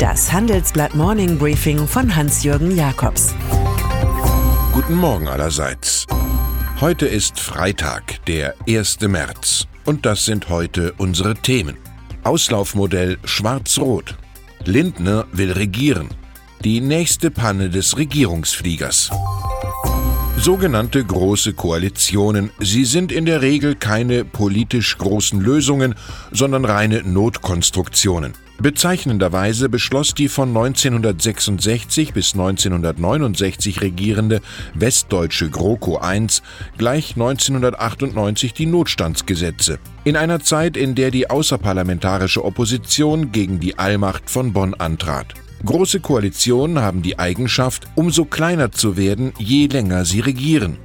Das Handelsblatt Morning Briefing von Hans-Jürgen Jakobs. Guten Morgen allerseits. Heute ist Freitag, der 1. März. Und das sind heute unsere Themen. Auslaufmodell Schwarz-Rot. Lindner will regieren. Die nächste Panne des Regierungsfliegers. Sogenannte große Koalitionen. Sie sind in der Regel keine politisch großen Lösungen, sondern reine Notkonstruktionen. Bezeichnenderweise beschloss die von 1966 bis 1969 regierende westdeutsche GroKo I gleich 1998 die Notstandsgesetze. In einer Zeit, in der die außerparlamentarische Opposition gegen die Allmacht von Bonn antrat. Große Koalitionen haben die Eigenschaft, umso kleiner zu werden, je länger sie regieren.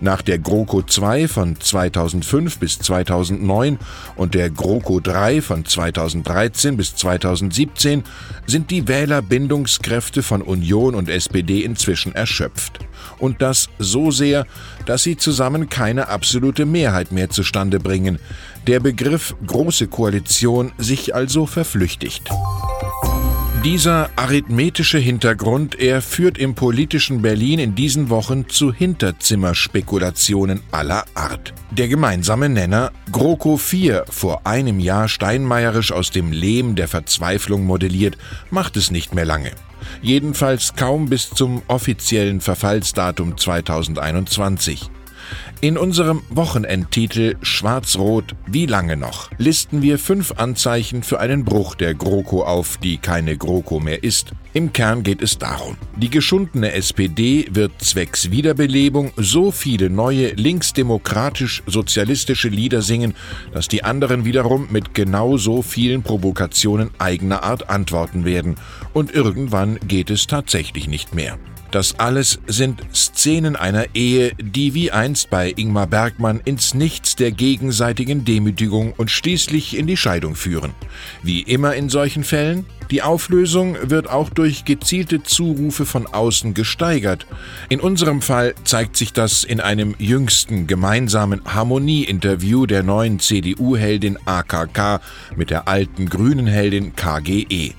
Nach der GroKo II von 2005 bis 2009 und der GroKo III von 2013 bis 2017 sind die Wählerbindungskräfte von Union und SPD inzwischen erschöpft. Und das so sehr, dass sie zusammen keine absolute Mehrheit mehr zustande bringen. Der Begriff große Koalition sich also verflüchtigt. Dieser arithmetische Hintergrund, er führt im politischen Berlin in diesen Wochen zu Hinterzimmerspekulationen aller Art. Der gemeinsame Nenner GroKo 4, vor einem Jahr steinmeierisch aus dem Lehm der Verzweiflung modelliert, macht es nicht mehr lange. Jedenfalls kaum bis zum offiziellen Verfallsdatum 2021. In unserem Wochenendtitel Schwarz-Rot Wie lange noch listen wir fünf Anzeichen für einen Bruch der GroKo auf, die keine GroKo mehr ist. Im Kern geht es darum. Die geschundene SPD wird zwecks Wiederbelebung so viele neue linksdemokratisch-sozialistische Lieder singen, dass die anderen wiederum mit genau so vielen Provokationen eigener Art antworten werden. Und irgendwann geht es tatsächlich nicht mehr. Das alles sind Szenen einer Ehe, die wie einst bei Ingmar Bergmann ins Nichts der gegenseitigen Demütigung und schließlich in die Scheidung führen. Wie immer in solchen Fällen, die Auflösung wird auch durch gezielte Zurufe von außen gesteigert. In unserem Fall zeigt sich das in einem jüngsten gemeinsamen Harmonie-Interview der neuen CDU-Heldin AKK mit der alten grünen Heldin KGE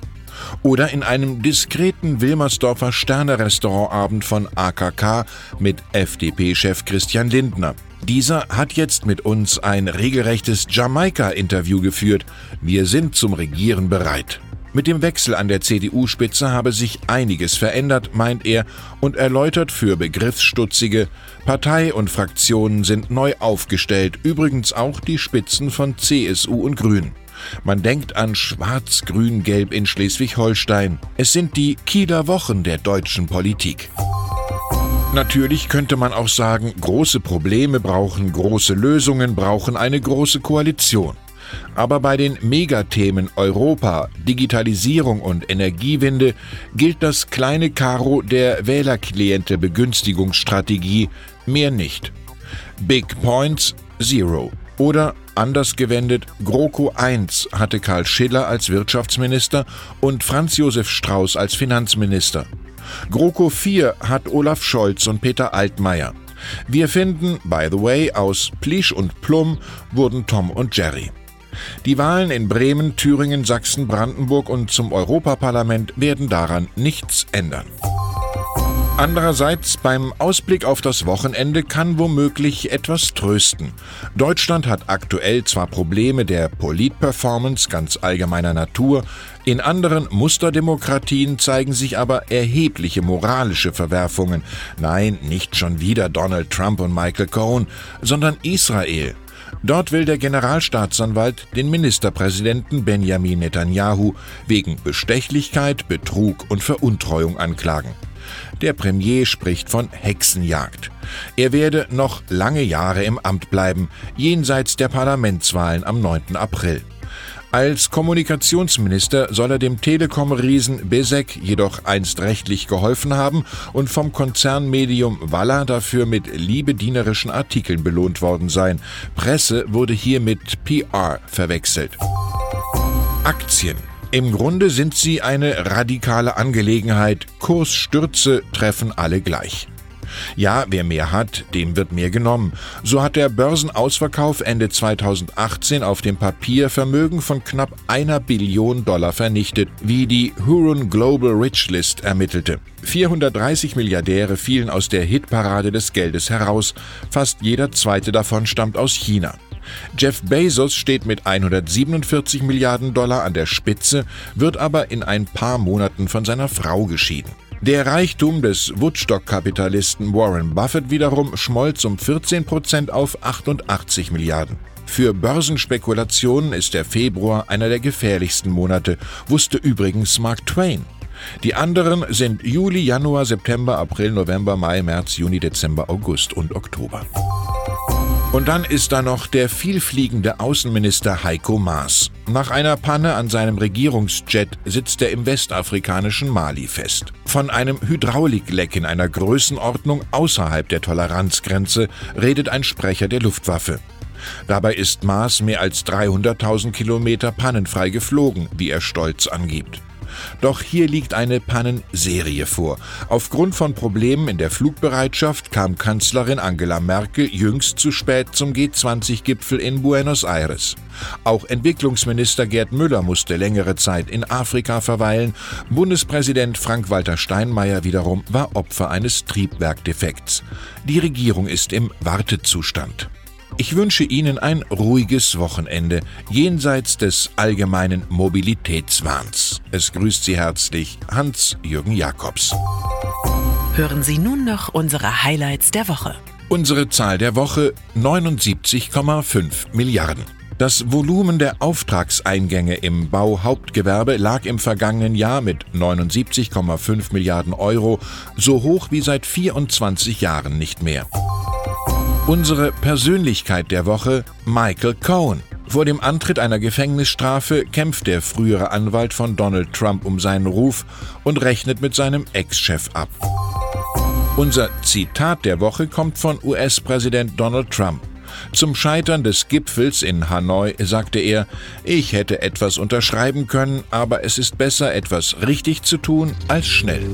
oder in einem diskreten Wilmersdorfer Sterne-Restaurantabend von AKK mit FDP-Chef Christian Lindner. Dieser hat jetzt mit uns ein regelrechtes Jamaika-Interview geführt. Wir sind zum Regieren bereit. Mit dem Wechsel an der CDU-Spitze habe sich einiges verändert, meint er und erläutert für Begriffsstutzige, Partei und Fraktionen sind neu aufgestellt, übrigens auch die Spitzen von CSU und Grünen. Man denkt an Schwarz-Grün-Gelb in Schleswig-Holstein. Es sind die Kieler Wochen der deutschen Politik. Natürlich könnte man auch sagen, große Probleme brauchen große Lösungen, brauchen eine große Koalition. Aber bei den Megathemen Europa, Digitalisierung und Energiewende gilt das kleine Karo der Wählerkliente-Begünstigungsstrategie, mehr nicht. Big Points Zero. Oder anders gewendet, GroKo I hatte Karl Schiller als Wirtschaftsminister und Franz Josef Strauß als Finanzminister. GroKo IV hat Olaf Scholz und Peter Altmaier. Wir finden, by the way, aus Plisch und Plum wurden Tom und Jerry. Die Wahlen in Bremen, Thüringen, Sachsen, Brandenburg und zum Europaparlament werden daran nichts ändern. Andererseits beim Ausblick auf das Wochenende kann womöglich etwas trösten. Deutschland hat aktuell zwar Probleme der Politperformance ganz allgemeiner Natur, in anderen Musterdemokratien zeigen sich aber erhebliche moralische Verwerfungen. Nein, nicht schon wieder Donald Trump und Michael Cohen, sondern Israel. Dort will der Generalstaatsanwalt den Ministerpräsidenten Benjamin Netanyahu wegen Bestechlichkeit, Betrug und Veruntreuung anklagen. Der Premier spricht von Hexenjagd. Er werde noch lange Jahre im Amt bleiben, jenseits der Parlamentswahlen am 9. April. Als Kommunikationsminister soll er dem Telekom-Riesen Besek jedoch einst rechtlich geholfen haben und vom Konzernmedium Walla dafür mit liebedienerischen Artikeln belohnt worden sein. Presse wurde hier mit PR verwechselt. Aktien im Grunde sind sie eine radikale Angelegenheit. Kursstürze treffen alle gleich. Ja, wer mehr hat, dem wird mehr genommen. So hat der Börsenausverkauf Ende 2018 auf dem Papier Vermögen von knapp einer Billion Dollar vernichtet, wie die Huron Global Rich List ermittelte. 430 Milliardäre fielen aus der Hitparade des Geldes heraus, fast jeder zweite davon stammt aus China. Jeff Bezos steht mit 147 Milliarden Dollar an der Spitze, wird aber in ein paar Monaten von seiner Frau geschieden. Der Reichtum des Woodstock-Kapitalisten Warren Buffett wiederum schmolz um 14 Prozent auf 88 Milliarden. Für Börsenspekulationen ist der Februar einer der gefährlichsten Monate, wusste übrigens Mark Twain. Die anderen sind Juli, Januar, September, April, November, Mai, März, Juni, Dezember, August und Oktober. Und dann ist da noch der vielfliegende Außenminister Heiko Maas. Nach einer Panne an seinem Regierungsjet sitzt er im westafrikanischen Mali fest. Von einem Hydraulikleck in einer Größenordnung außerhalb der Toleranzgrenze redet ein Sprecher der Luftwaffe. Dabei ist Maas mehr als 300.000 Kilometer pannenfrei geflogen, wie er stolz angibt. Doch hier liegt eine Pannenserie vor. Aufgrund von Problemen in der Flugbereitschaft kam Kanzlerin Angela Merkel jüngst zu spät zum G20-Gipfel in Buenos Aires. Auch Entwicklungsminister Gerd Müller musste längere Zeit in Afrika verweilen. Bundespräsident Frank-Walter Steinmeier wiederum war Opfer eines Triebwerkdefekts. Die Regierung ist im Wartezustand. Ich wünsche Ihnen ein ruhiges Wochenende jenseits des allgemeinen Mobilitätswahns. Es grüßt Sie herzlich Hans-Jürgen Jakobs. Hören Sie nun noch unsere Highlights der Woche. Unsere Zahl der Woche 79,5 Milliarden. Das Volumen der Auftragseingänge im Bauhauptgewerbe lag im vergangenen Jahr mit 79,5 Milliarden Euro so hoch wie seit 24 Jahren nicht mehr. Unsere Persönlichkeit der Woche Michael Cohen. Vor dem Antritt einer Gefängnisstrafe kämpft der frühere Anwalt von Donald Trump um seinen Ruf und rechnet mit seinem Ex-Chef ab. Unser Zitat der Woche kommt von US-Präsident Donald Trump. Zum Scheitern des Gipfels in Hanoi sagte er, ich hätte etwas unterschreiben können, aber es ist besser, etwas richtig zu tun, als schnell.